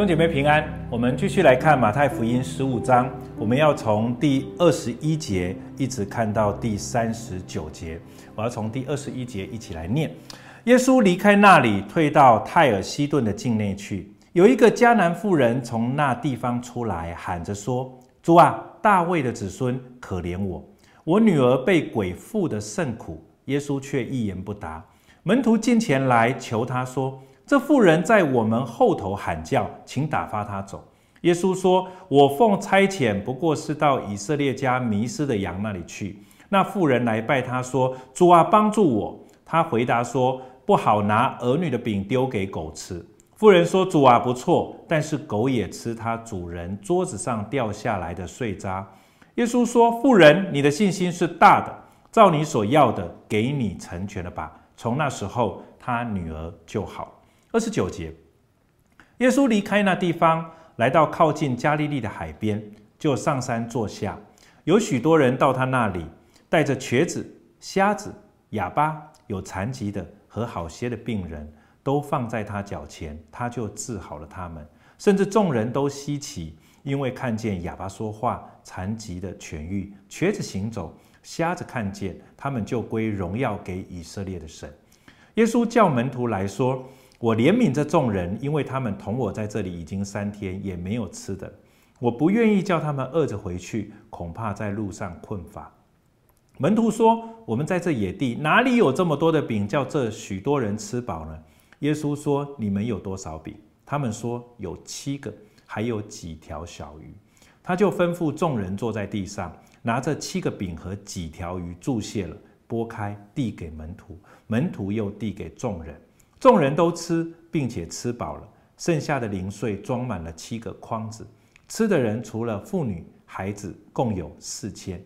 兄姐妹平安，我们继续来看马太福音十五章，我们要从第二十一节一直看到第三十九节。我要从第二十一节一起来念。耶稣离开那里，退到泰尔西顿的境内去。有一个迦南妇人从那地方出来，喊着说：“主啊，大卫的子孙，可怜我，我女儿被鬼附的甚苦。”耶稣却一言不答。门徒近前来求他说。这妇人在我们后头喊叫，请打发他走。耶稣说：“我奉差遣，不过是到以色列家迷失的羊那里去。”那妇人来拜他说：“主啊，帮助我。”他回答说：“不好拿儿女的饼丢给狗吃。”妇人说：“主啊，不错，但是狗也吃它主人桌子上掉下来的碎渣。”耶稣说：“妇人，你的信心是大的，照你所要的，给你成全了吧。”从那时候，他女儿就好。二十九节，耶稣离开那地方，来到靠近加利利的海边，就上山坐下。有许多人到他那里，带着瘸子、瞎子、哑巴、有残疾的和好些的病人，都放在他脚前，他就治好了他们。甚至众人都稀奇，因为看见哑巴说话、残疾的痊愈、瘸子行走、瞎子看见，他们就归荣耀给以色列的神。耶稣叫门徒来说。我怜悯这众人，因为他们同我在这里已经三天，也没有吃的。我不愿意叫他们饿着回去，恐怕在路上困乏。门徒说：“我们在这野地，哪里有这么多的饼，叫这许多人吃饱呢？”耶稣说：“你们有多少饼？”他们说：“有七个，还有几条小鱼。”他就吩咐众人坐在地上，拿着七个饼和几条鱼，祝谢了，拨开，递给门徒，门徒又递给众人。众人都吃，并且吃饱了，剩下的零碎装满了七个筐子。吃的人除了妇女、孩子，共有四千。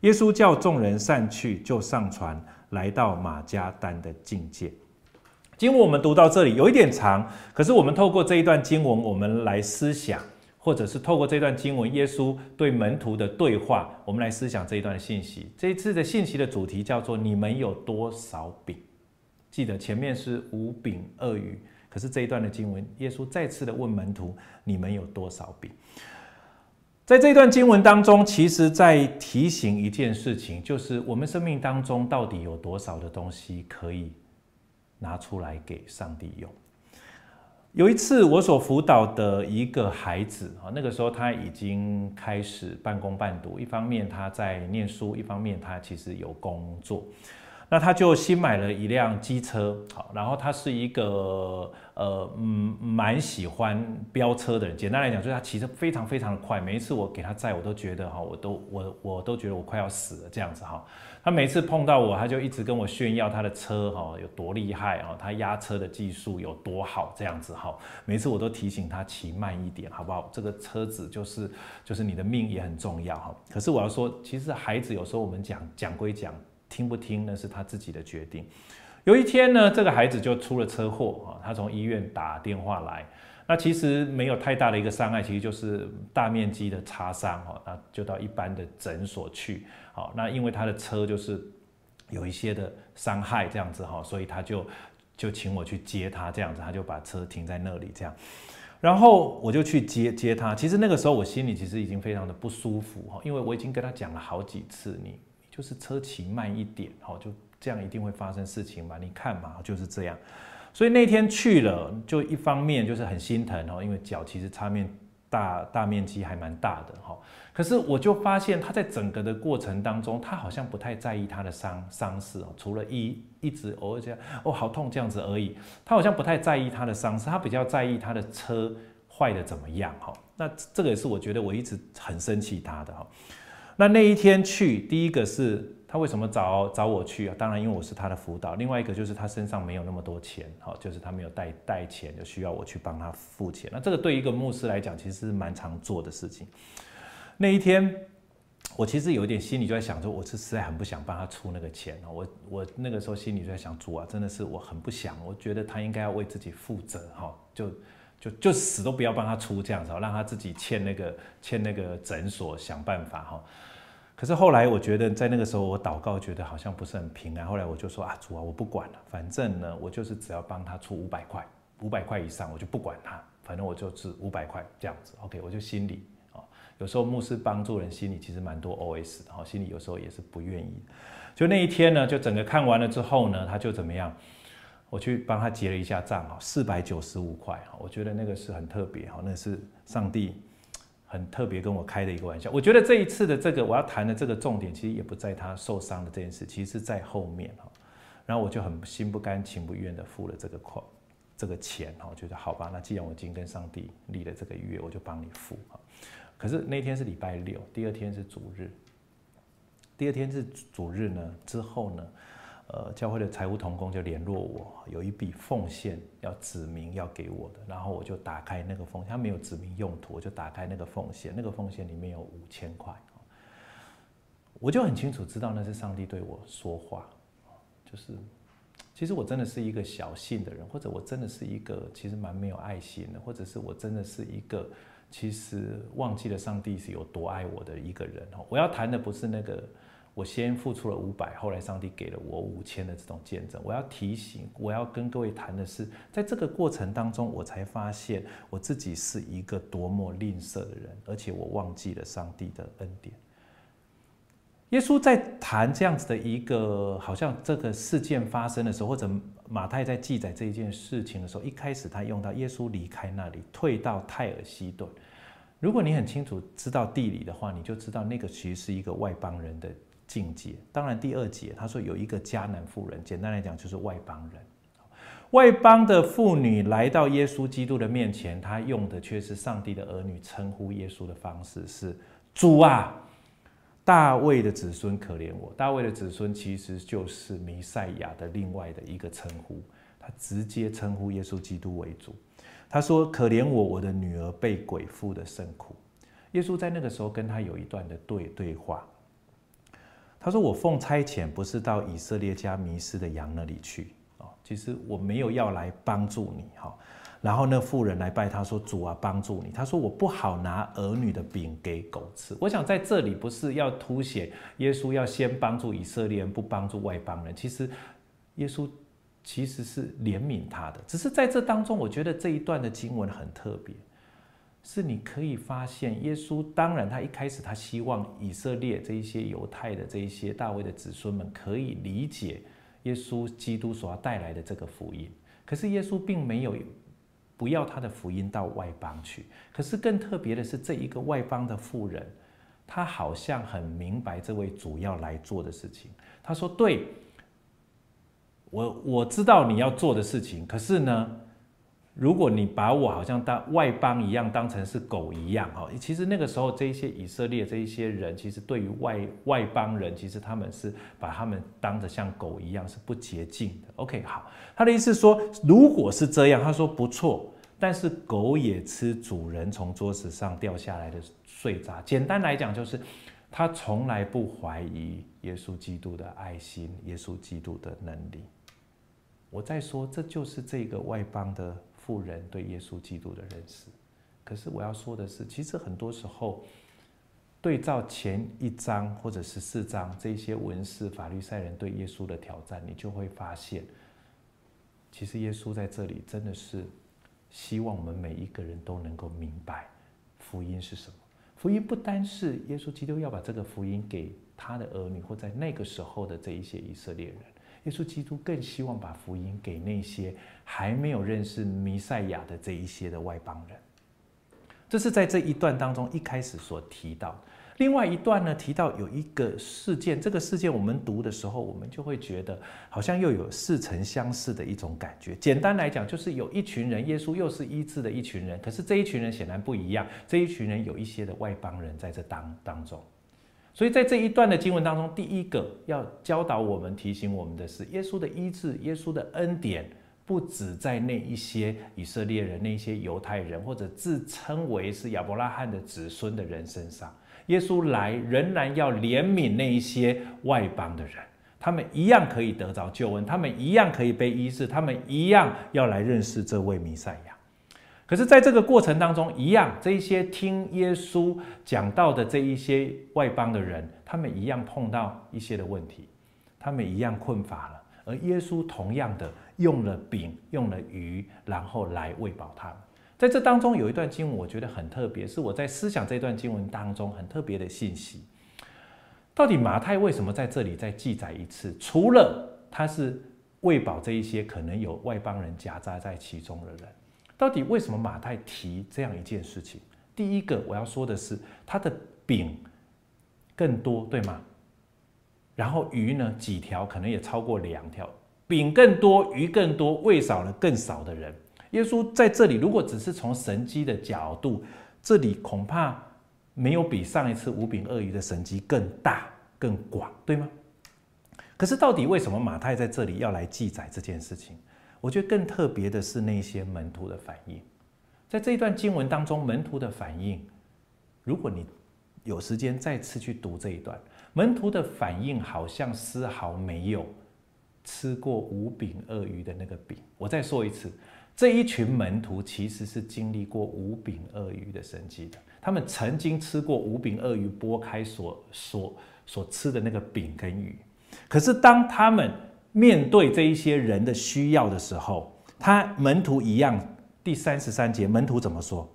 耶稣叫众人散去，就上船，来到马加丹的境界。经文我们读到这里有一点长，可是我们透过这一段经文，我们来思想，或者是透过这段经文，耶稣对门徒的对话，我们来思想这一段信息。这一次的信息的主题叫做“你们有多少饼”。记得前面是五饼二鱼，可是这一段的经文，耶稣再次的问门徒：“你们有多少饼？”在这段经文当中，其实在提醒一件事情，就是我们生命当中到底有多少的东西可以拿出来给上帝用。有一次，我所辅导的一个孩子啊，那个时候他已经开始半工半读，一方面他在念书，一方面他其实有工作。那他就新买了一辆机车，好，然后他是一个呃嗯蛮喜欢飙车的人。简单来讲，就是他骑车非常非常的快。每一次我给他载，我都觉得哈，我都我我都觉得我快要死了这样子哈。他每次碰到我，他就一直跟我炫耀他的车哈有多厉害啊，他压车的技术有多好这样子哈。每次我都提醒他骑慢一点，好不好？这个车子就是就是你的命也很重要哈。可是我要说，其实孩子有时候我们讲讲归讲。听不听那是他自己的决定。有一天呢，这个孩子就出了车祸啊，他从医院打电话来，那其实没有太大的一个伤害，其实就是大面积的擦伤哈，那就到一般的诊所去。好，那因为他的车就是有一些的伤害这样子哈，所以他就就请我去接他这样子，他就把车停在那里这样，然后我就去接接他。其实那个时候我心里其实已经非常的不舒服哈，因为我已经跟他讲了好几次你。就是车骑慢一点，好，就这样一定会发生事情嘛？你看嘛，就是这样。所以那天去了，就一方面就是很心疼哦，因为脚其实擦面大大面积还蛮大的哈。可是我就发现他在整个的过程当中，他好像不太在意他的伤伤势哦，除了一一直偶尔这样哦好痛这样子而已。他好像不太在意他的伤势，他比较在意他的车坏的怎么样哈。那这个也是我觉得我一直很生气他的哈。那那一天去，第一个是他为什么找找我去啊？当然，因为我是他的辅导。另外一个就是他身上没有那么多钱，好，就是他没有带带钱，就需要我去帮他付钱。那这个对一个牧师来讲，其实是蛮常做的事情。那一天，我其实有点心里就在想说，我是实在很不想帮他出那个钱。我我那个时候心里就在想，主啊，真的是我很不想，我觉得他应该要为自己负责，哈，就。就就死都不要帮他出这样子，让他自己欠那个欠那个诊所想办法哈。可是后来我觉得在那个时候我祷告，觉得好像不是很平安。后来我就说啊，主啊，我不管了，反正呢，我就是只要帮他出五百块，五百块以上我就不管他。反正我就值五百块这样子，OK，我就心里啊，有时候牧师帮助人，心里其实蛮多 OS 的哈，心里有时候也是不愿意。就那一天呢，就整个看完了之后呢，他就怎么样？我去帮他结了一下账哈，四百九十五块哈，我觉得那个是很特别哈，那是上帝很特别跟我开的一个玩笑。我觉得这一次的这个我要谈的这个重点，其实也不在他受伤的这件事，其实是在后面哈。然后我就很心不甘情不愿的付了这个款，这个钱哈，我觉得好吧，那既然我已经跟上帝立了这个约，我就帮你付哈。可是那天是礼拜六，第二天是主日，第二天是主日呢之后呢？呃，教会的财务同工就联络我，有一笔奉献要指明要给我的，然后我就打开那个奉献，他没有指明用途，我就打开那个奉献，那个奉献里面有五千块，我就很清楚知道那是上帝对我说话，就是其实我真的是一个小信的人，或者我真的是一个其实蛮没有爱心的，或者是我真的是一个其实忘记了上帝是有多爱我的一个人。我要谈的不是那个。我先付出了五百，后来上帝给了我五千的这种见证。我要提醒，我要跟各位谈的是，在这个过程当中，我才发现我自己是一个多么吝啬的人，而且我忘记了上帝的恩典。耶稣在谈这样子的一个，好像这个事件发生的时候，或者马太在记载这一件事情的时候，一开始他用到耶稣离开那里，退到泰尔西顿。如果你很清楚知道地理的话，你就知道那个其实是一个外邦人的。境界。当然，第二节他说有一个迦南妇人，简单来讲就是外邦人。外邦的妇女来到耶稣基督的面前，她用的却是上帝的儿女称呼耶稣的方式是“主啊，大卫的子孙，可怜我。”大卫的子孙其实就是弥赛亚的另外的一个称呼，他直接称呼耶稣基督为主。他说：“可怜我，我的女儿被鬼附的甚苦。”耶稣在那个时候跟他有一段的对对话。他说：“我奉差遣，不是到以色列家迷失的羊那里去啊。其实我没有要来帮助你哈。然后那妇人来拜他说：‘主啊，帮助你。’他说：‘我不好拿儿女的饼给狗吃。’我想在这里不是要凸显耶稣要先帮助以色列人，不帮助外邦人。其实耶稣其实是怜悯他的，只是在这当中，我觉得这一段的经文很特别。”是你可以发现，耶稣当然他一开始他希望以色列这一些犹太的这一些大卫的子孙们可以理解耶稣基督所要带来的这个福音。可是耶稣并没有不要他的福音到外邦去。可是更特别的是，这一个外邦的妇人，他好像很明白这位主要来做的事情。他说：“对，我我知道你要做的事情，可是呢？”如果你把我好像当外邦一样当成是狗一样哈，其实那个时候这一些以色列这一些人，其实对于外外邦人，其实他们是把他们当着像狗一样是不洁净的。OK，好，他的意思说，如果是这样，他说不错，但是狗也吃主人从桌子上掉下来的碎渣。简单来讲，就是他从来不怀疑耶稣基督的爱心，耶稣基督的能力。我在说，这就是这个外邦的。富人对耶稣基督的认识，可是我要说的是，其实很多时候对照前一章或者十四章这些文士法律赛人对耶稣的挑战，你就会发现，其实耶稣在这里真的是希望我们每一个人都能够明白福音是什么。福音不单是耶稣基督要把这个福音给他的儿女，或在那个时候的这一些以色列人。耶稣基督更希望把福音给那些还没有认识弥赛亚的这一些的外邦人。这是在这一段当中一开始所提到。另外一段呢，提到有一个事件，这个事件我们读的时候，我们就会觉得好像又有似曾相识的一种感觉。简单来讲，就是有一群人，耶稣又是医治的一群人，可是这一群人显然不一样。这一群人有一些的外邦人在这当当中。所以在这一段的经文当中，第一个要教导我们、提醒我们的是，耶稣的医治、耶稣的恩典，不止在那一些以色列人、那一些犹太人，或者自称为是亚伯拉罕的子孙的人身上。耶稣来仍然要怜悯那一些外邦的人，他们一样可以得着救恩，他们一样可以被医治，他们一样要来认识这位弥赛亚。可是，在这个过程当中，一样，这一些听耶稣讲到的这一些外邦的人，他们一样碰到一些的问题，他们一样困乏了。而耶稣同样的用了饼，用了鱼，然后来喂饱他们。在这当中有一段经文，我觉得很特别，是我在思想这段经文当中很特别的信息。到底马太为什么在这里再记载一次？除了他是喂饱这一些可能有外邦人夹杂在其中的人，到底为什么马太提这样一件事情？第一个我要说的是，他的饼更多，对吗？然后鱼呢，几条可能也超过两条，饼更多，鱼更多，喂少了更少的人。耶稣在这里，如果只是从神迹的角度，这里恐怕没有比上一次五饼二鱼的神迹更大、更广，对吗？可是到底为什么马太在这里要来记载这件事情？我觉得更特别的是那些门徒的反应。在这一段经文当中，门徒的反应，如果你有时间再次去读这一段，门徒的反应好像丝毫没有吃过五饼二鱼的那个饼。我再说一次。这一群门徒其实是经历过五饼二鱼的神迹的，他们曾经吃过五饼二鱼剥开所所所吃的那个饼跟鱼。可是当他们面对这一些人的需要的时候，他门徒一样。第三十三节，门徒怎么说？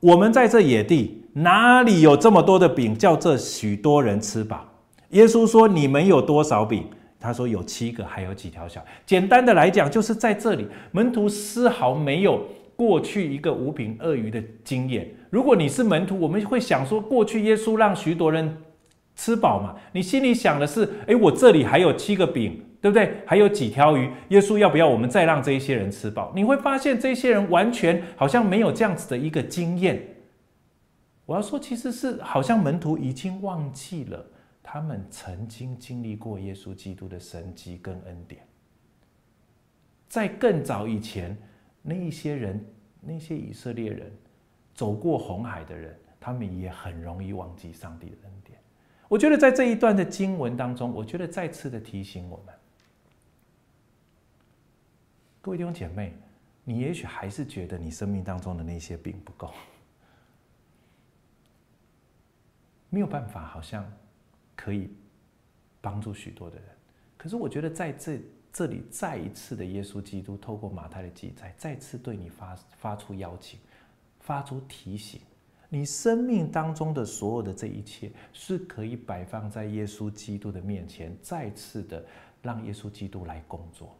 我们在这野地哪里有这么多的饼，叫这许多人吃饱？耶稣说：“你们有多少饼？”他说有七个，还有几条小。简单的来讲，就是在这里，门徒丝毫没有过去一个五饼二鱼的经验。如果你是门徒，我们会想说，过去耶稣让许多人吃饱嘛？你心里想的是，诶，我这里还有七个饼，对不对？还有几条鱼，耶稣要不要我们再让这一些人吃饱？你会发现，这些人完全好像没有这样子的一个经验。我要说，其实是好像门徒已经忘记了。他们曾经经历过耶稣基督的神迹跟恩典，在更早以前，那一些人，那些以色列人，走过红海的人，他们也很容易忘记上帝的恩典。我觉得在这一段的经文当中，我觉得再次的提醒我们，各位弟兄姐妹，你也许还是觉得你生命当中的那些并不够，没有办法，好像。可以帮助许多的人，可是我觉得在这这里再一次的耶稣基督透过马太的记载，再次对你发发出邀请，发出提醒，你生命当中的所有的这一切是可以摆放在耶稣基督的面前，再次的让耶稣基督来工作。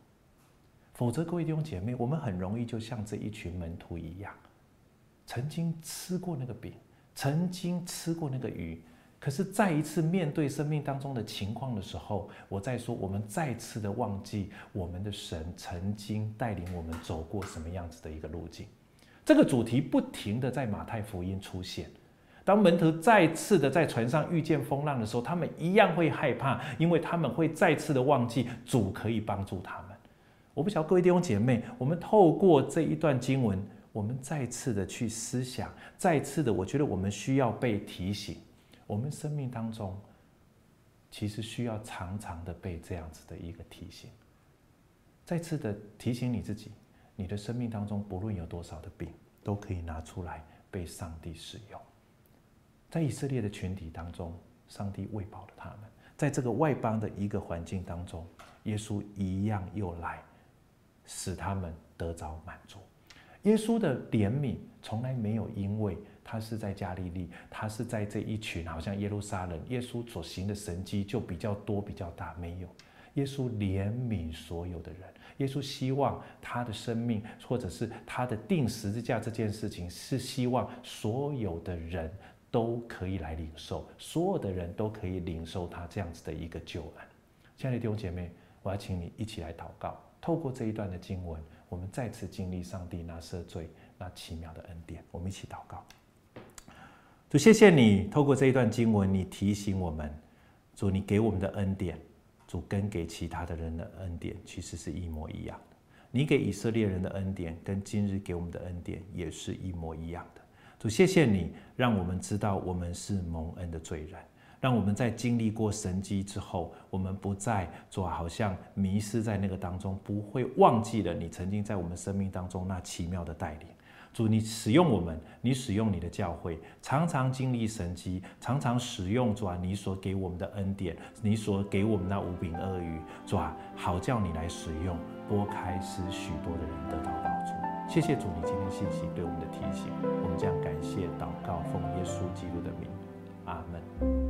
否则，各位弟兄姐妹，我们很容易就像这一群门徒一样，曾经吃过那个饼，曾经吃过那个鱼。可是再一次面对生命当中的情况的时候，我再说，我们再次的忘记我们的神曾经带领我们走过什么样子的一个路径。这个主题不停的在马太福音出现。当门徒再次的在船上遇见风浪的时候，他们一样会害怕，因为他们会再次的忘记主可以帮助他们。我不晓得各位弟兄姐妹，我们透过这一段经文，我们再次的去思想，再次的，我觉得我们需要被提醒。我们生命当中，其实需要常常的被这样子的一个提醒，再次的提醒你自己，你的生命当中不论有多少的病，都可以拿出来被上帝使用。在以色列的群体当中，上帝喂饱了他们；在这个外邦的一个环境当中，耶稣一样又来使他们得着满足。耶稣的怜悯从来没有因为。他是在加利利，他是在这一群，好像耶路撒冷，耶稣所行的神迹就比较多、比较大。没有，耶稣怜悯所有的人，耶稣希望他的生命，或者是他的钉十字架这件事情，是希望所有的人都可以来领受，所有的人都可以领受他这样子的一个救恩。亲爱的弟兄姐妹，我要请你一起来祷告，透过这一段的经文，我们再次经历上帝那赦罪、那奇妙的恩典。我们一起祷告。主，谢谢你透过这一段经文，你提醒我们，主，你给我们的恩典，主跟给其他的人的恩典其实是一模一样的。你给以色列人的恩典，跟今日给我们的恩典也是一模一样的。主，谢谢你让我们知道我们是蒙恩的罪人，让我们在经历过神迹之后，我们不再做好像迷失在那个当中，不会忘记了你曾经在我们生命当中那奇妙的带领。主，你使用我们，你使用你的教会，常常经历神迹，常常使用主啊，你所给我们的恩典，你所给我们那五饼二鱼，主啊，好叫你来使用，拨开使许多的人得到帮助。谢谢主，你今天信息对我们的提醒，我们将感谢祷告，奉耶稣基督的名，阿门。